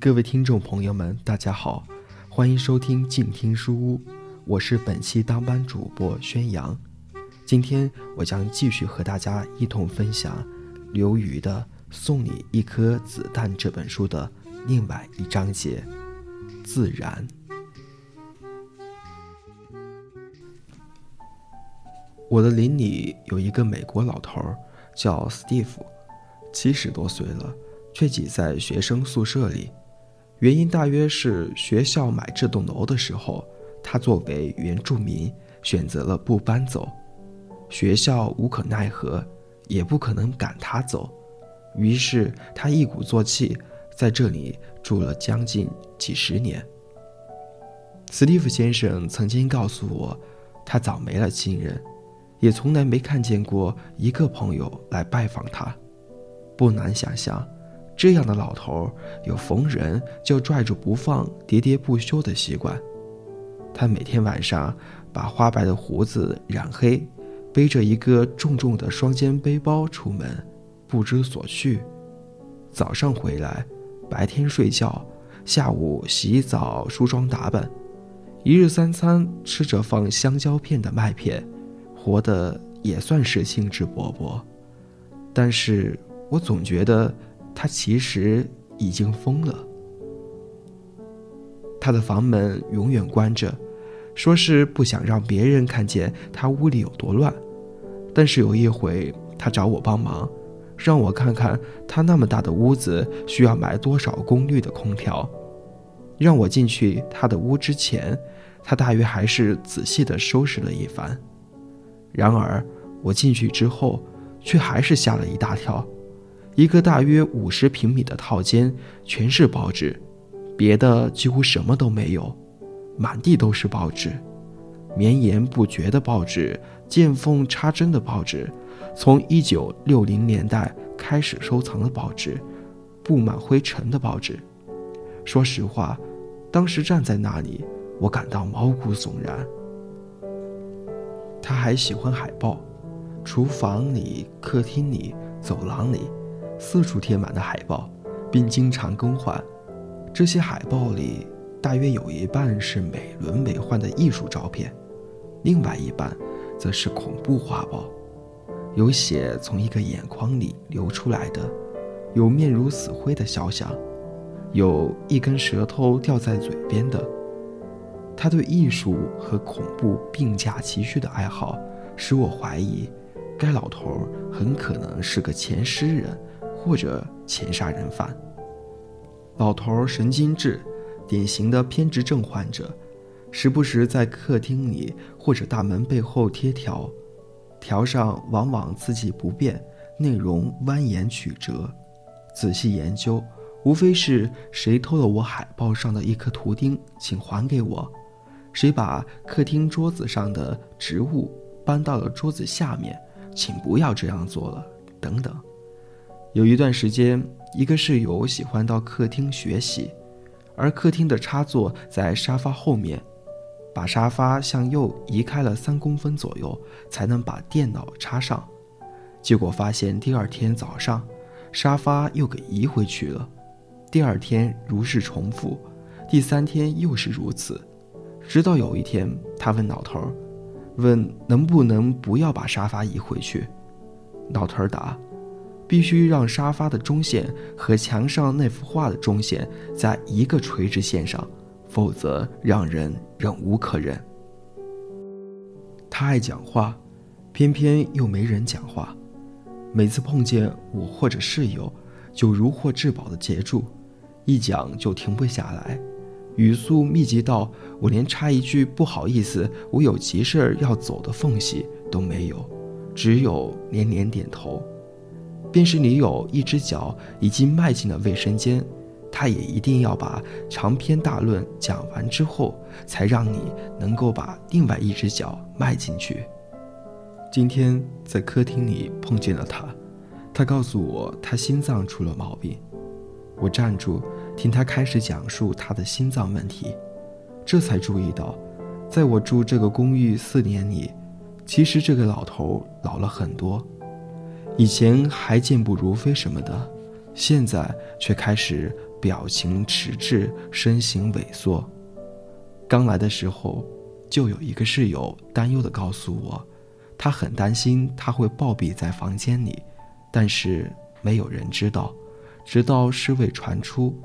各位听众朋友们，大家好，欢迎收听静听书屋，我是本期当班主播宣阳。今天我将继续和大家一同分享刘瑜的《送你一颗子弹》这本书的另外一章节——自然。我的邻里有一个美国老头儿，叫斯蒂夫，七十多岁了，却挤在学生宿舍里。原因大约是学校买这栋楼的时候，他作为原住民选择了不搬走，学校无可奈何，也不可能赶他走，于是他一鼓作气在这里住了将近几十年。斯蒂夫先生曾经告诉我，他早没了亲人，也从来没看见过一个朋友来拜访他，不难想象。这样的老头有逢人就拽住不放、喋喋不休的习惯。他每天晚上把花白的胡子染黑，背着一个重重的双肩背包出门，不知所去。早上回来，白天睡觉，下午洗澡、梳妆打扮，一日三餐吃着放香蕉片的麦片，活得也算是兴致勃勃。但是我总觉得。他其实已经疯了。他的房门永远关着，说是不想让别人看见他屋里有多乱。但是有一回，他找我帮忙，让我看看他那么大的屋子需要买多少功率的空调。让我进去他的屋之前，他大约还是仔细地收拾了一番。然而我进去之后，却还是吓了一大跳。一个大约五十平米的套间，全是报纸，别的几乎什么都没有，满地都是报纸，绵延不绝的报纸，见缝插针的报纸，从一九六零年代开始收藏的报纸，布满灰尘的报纸。说实话，当时站在那里，我感到毛骨悚然。他还喜欢海报，厨房里、客厅里、走廊里。四处贴满的海报，并经常更换。这些海报里，大约有一半是美轮美奂的艺术照片，另外一半则是恐怖画报，有血从一个眼眶里流出来的，有面如死灰的肖像，有一根舌头掉在嘴边的。他对艺术和恐怖并驾齐驱的爱好，使我怀疑，该老头很可能是个前诗人。或者前杀人犯。老头儿神经质，典型的偏执症患者，时不时在客厅里或者大门背后贴条，条上往往字迹不变，内容蜿蜒曲折。仔细研究，无非是谁偷了我海报上的一颗图钉，请还给我；谁把客厅桌子上的植物搬到了桌子下面，请不要这样做了，等等。有一段时间，一个室友喜欢到客厅学习，而客厅的插座在沙发后面，把沙发向右移开了三公分左右，才能把电脑插上。结果发现第二天早上，沙发又给移回去了。第二天如是重复，第三天又是如此，直到有一天，他问老头儿：“问能不能不要把沙发移回去？”老头儿答。必须让沙发的中线和墙上那幅画的中线在一个垂直线上，否则让人忍无可忍。他爱讲话，偏偏又没人讲话。每次碰见我或者室友，就如获至宝的接住，一讲就停不下来，语速密集到我连插一句“不好意思，我有急事要走”的缝隙都没有，只有连连点头。便是你有一只脚已经迈进了卫生间，他也一定要把长篇大论讲完之后，才让你能够把另外一只脚迈进去。今天在客厅里碰见了他，他告诉我他心脏出了毛病。我站住听他开始讲述他的心脏问题，这才注意到，在我住这个公寓四年里，其实这个老头老了很多。以前还健步如飞什么的，现在却开始表情迟滞，身形萎缩。刚来的时候，就有一个室友担忧地告诉我，他很担心他会暴毙在房间里，但是没有人知道，直到尸位传出。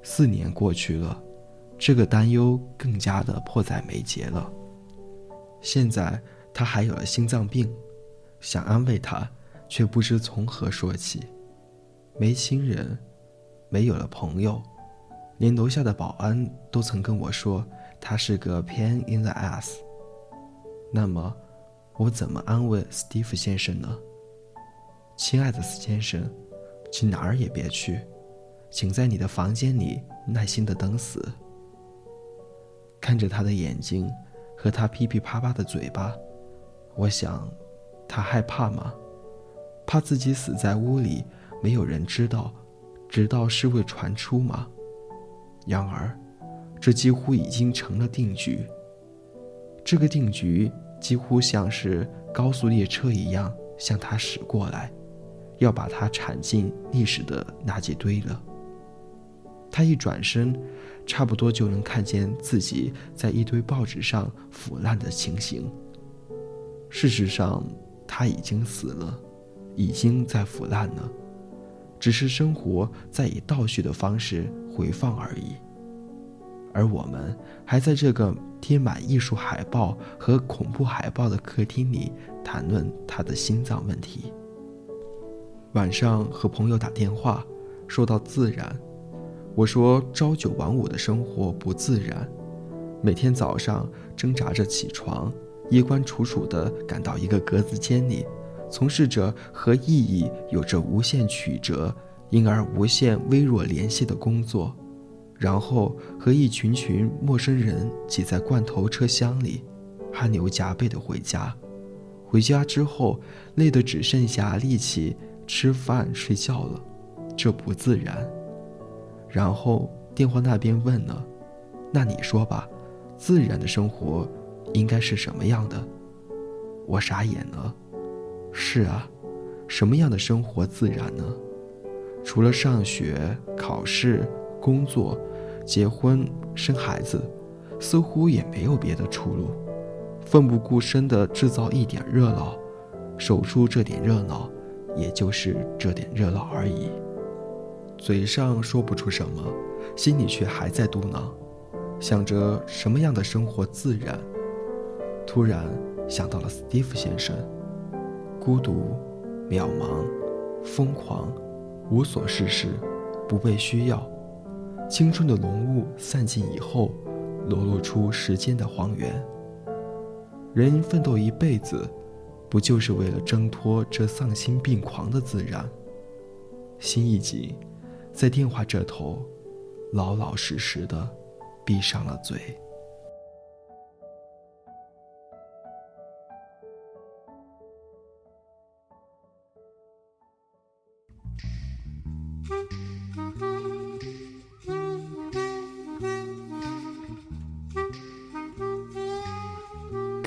四年过去了，这个担忧更加的迫在眉睫了。现在他还有了心脏病，想安慰他，却不知从何说起。没亲人，没有了朋友。连楼下的保安都曾跟我说，他是个 pain in the ass。那么，我怎么安慰史蒂夫先生呢？亲爱的斯先生，请哪儿也别去，请在你的房间里耐心的等死。看着他的眼睛和他噼噼啪啪的嘴巴，我想，他害怕吗？怕自己死在屋里，没有人知道，直到侍卫传出吗？然而，这几乎已经成了定局。这个定局几乎像是高速列车一样向他驶过来，要把他铲进历史的垃圾堆了。他一转身，差不多就能看见自己在一堆报纸上腐烂的情形。事实上，他已经死了，已经在腐烂了。只是生活在以倒叙的方式回放而已，而我们还在这个贴满艺术海报和恐怖海报的客厅里谈论他的心脏问题。晚上和朋友打电话，说到自然，我说朝九晚五的生活不自然，每天早上挣扎着起床，衣冠楚楚地赶到一个格子间里。从事着和意义有着无限曲折，因而无限微弱联系的工作，然后和一群群陌生人挤在罐头车厢里，汗流浃背的回家。回家之后，累得只剩下力气吃饭睡觉了，这不自然。然后电话那边问了：“那你说吧，自然的生活应该是什么样的？”我傻眼了。是啊，什么样的生活自然呢？除了上学、考试、工作、结婚、生孩子，似乎也没有别的出路。奋不顾身地制造一点热闹，守住这点热闹，也就是这点热闹而已。嘴上说不出什么，心里却还在嘟囔，想着什么样的生活自然。突然想到了斯蒂夫先生。孤独、渺茫、疯狂、无所事事、不被需要，青春的浓雾散尽以后，裸露出时间的荒原。人奋斗一辈子，不就是为了挣脱这丧心病狂的自然？心一紧，在电话这头，老老实实的闭上了嘴。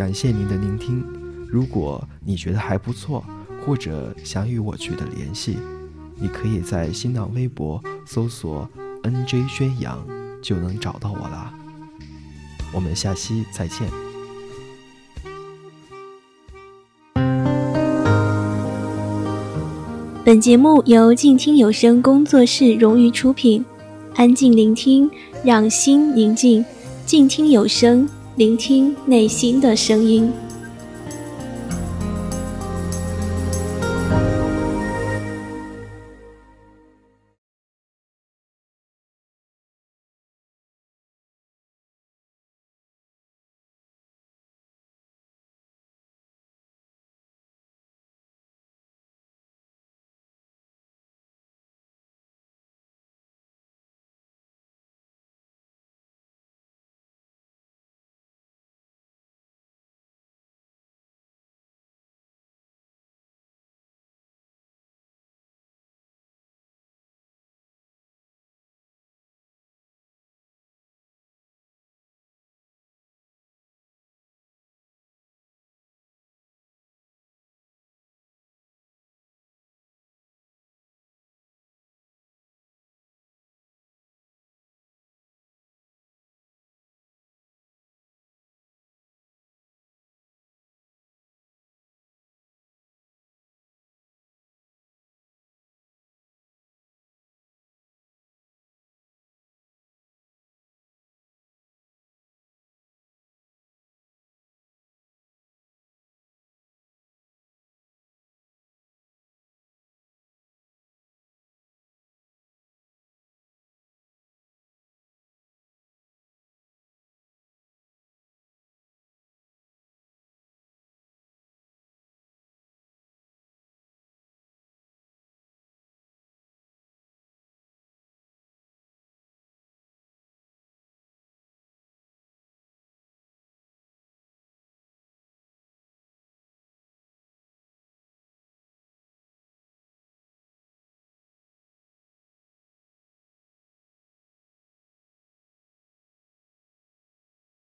感谢您的聆听。如果你觉得还不错，或者想与我取得联系，你可以在新浪微博搜索 “nj 宣扬”就能找到我啦。我们下期再见。本节目由静听有声工作室荣誉出品。安静聆听，让心宁静。静听有声。聆听内心的声音。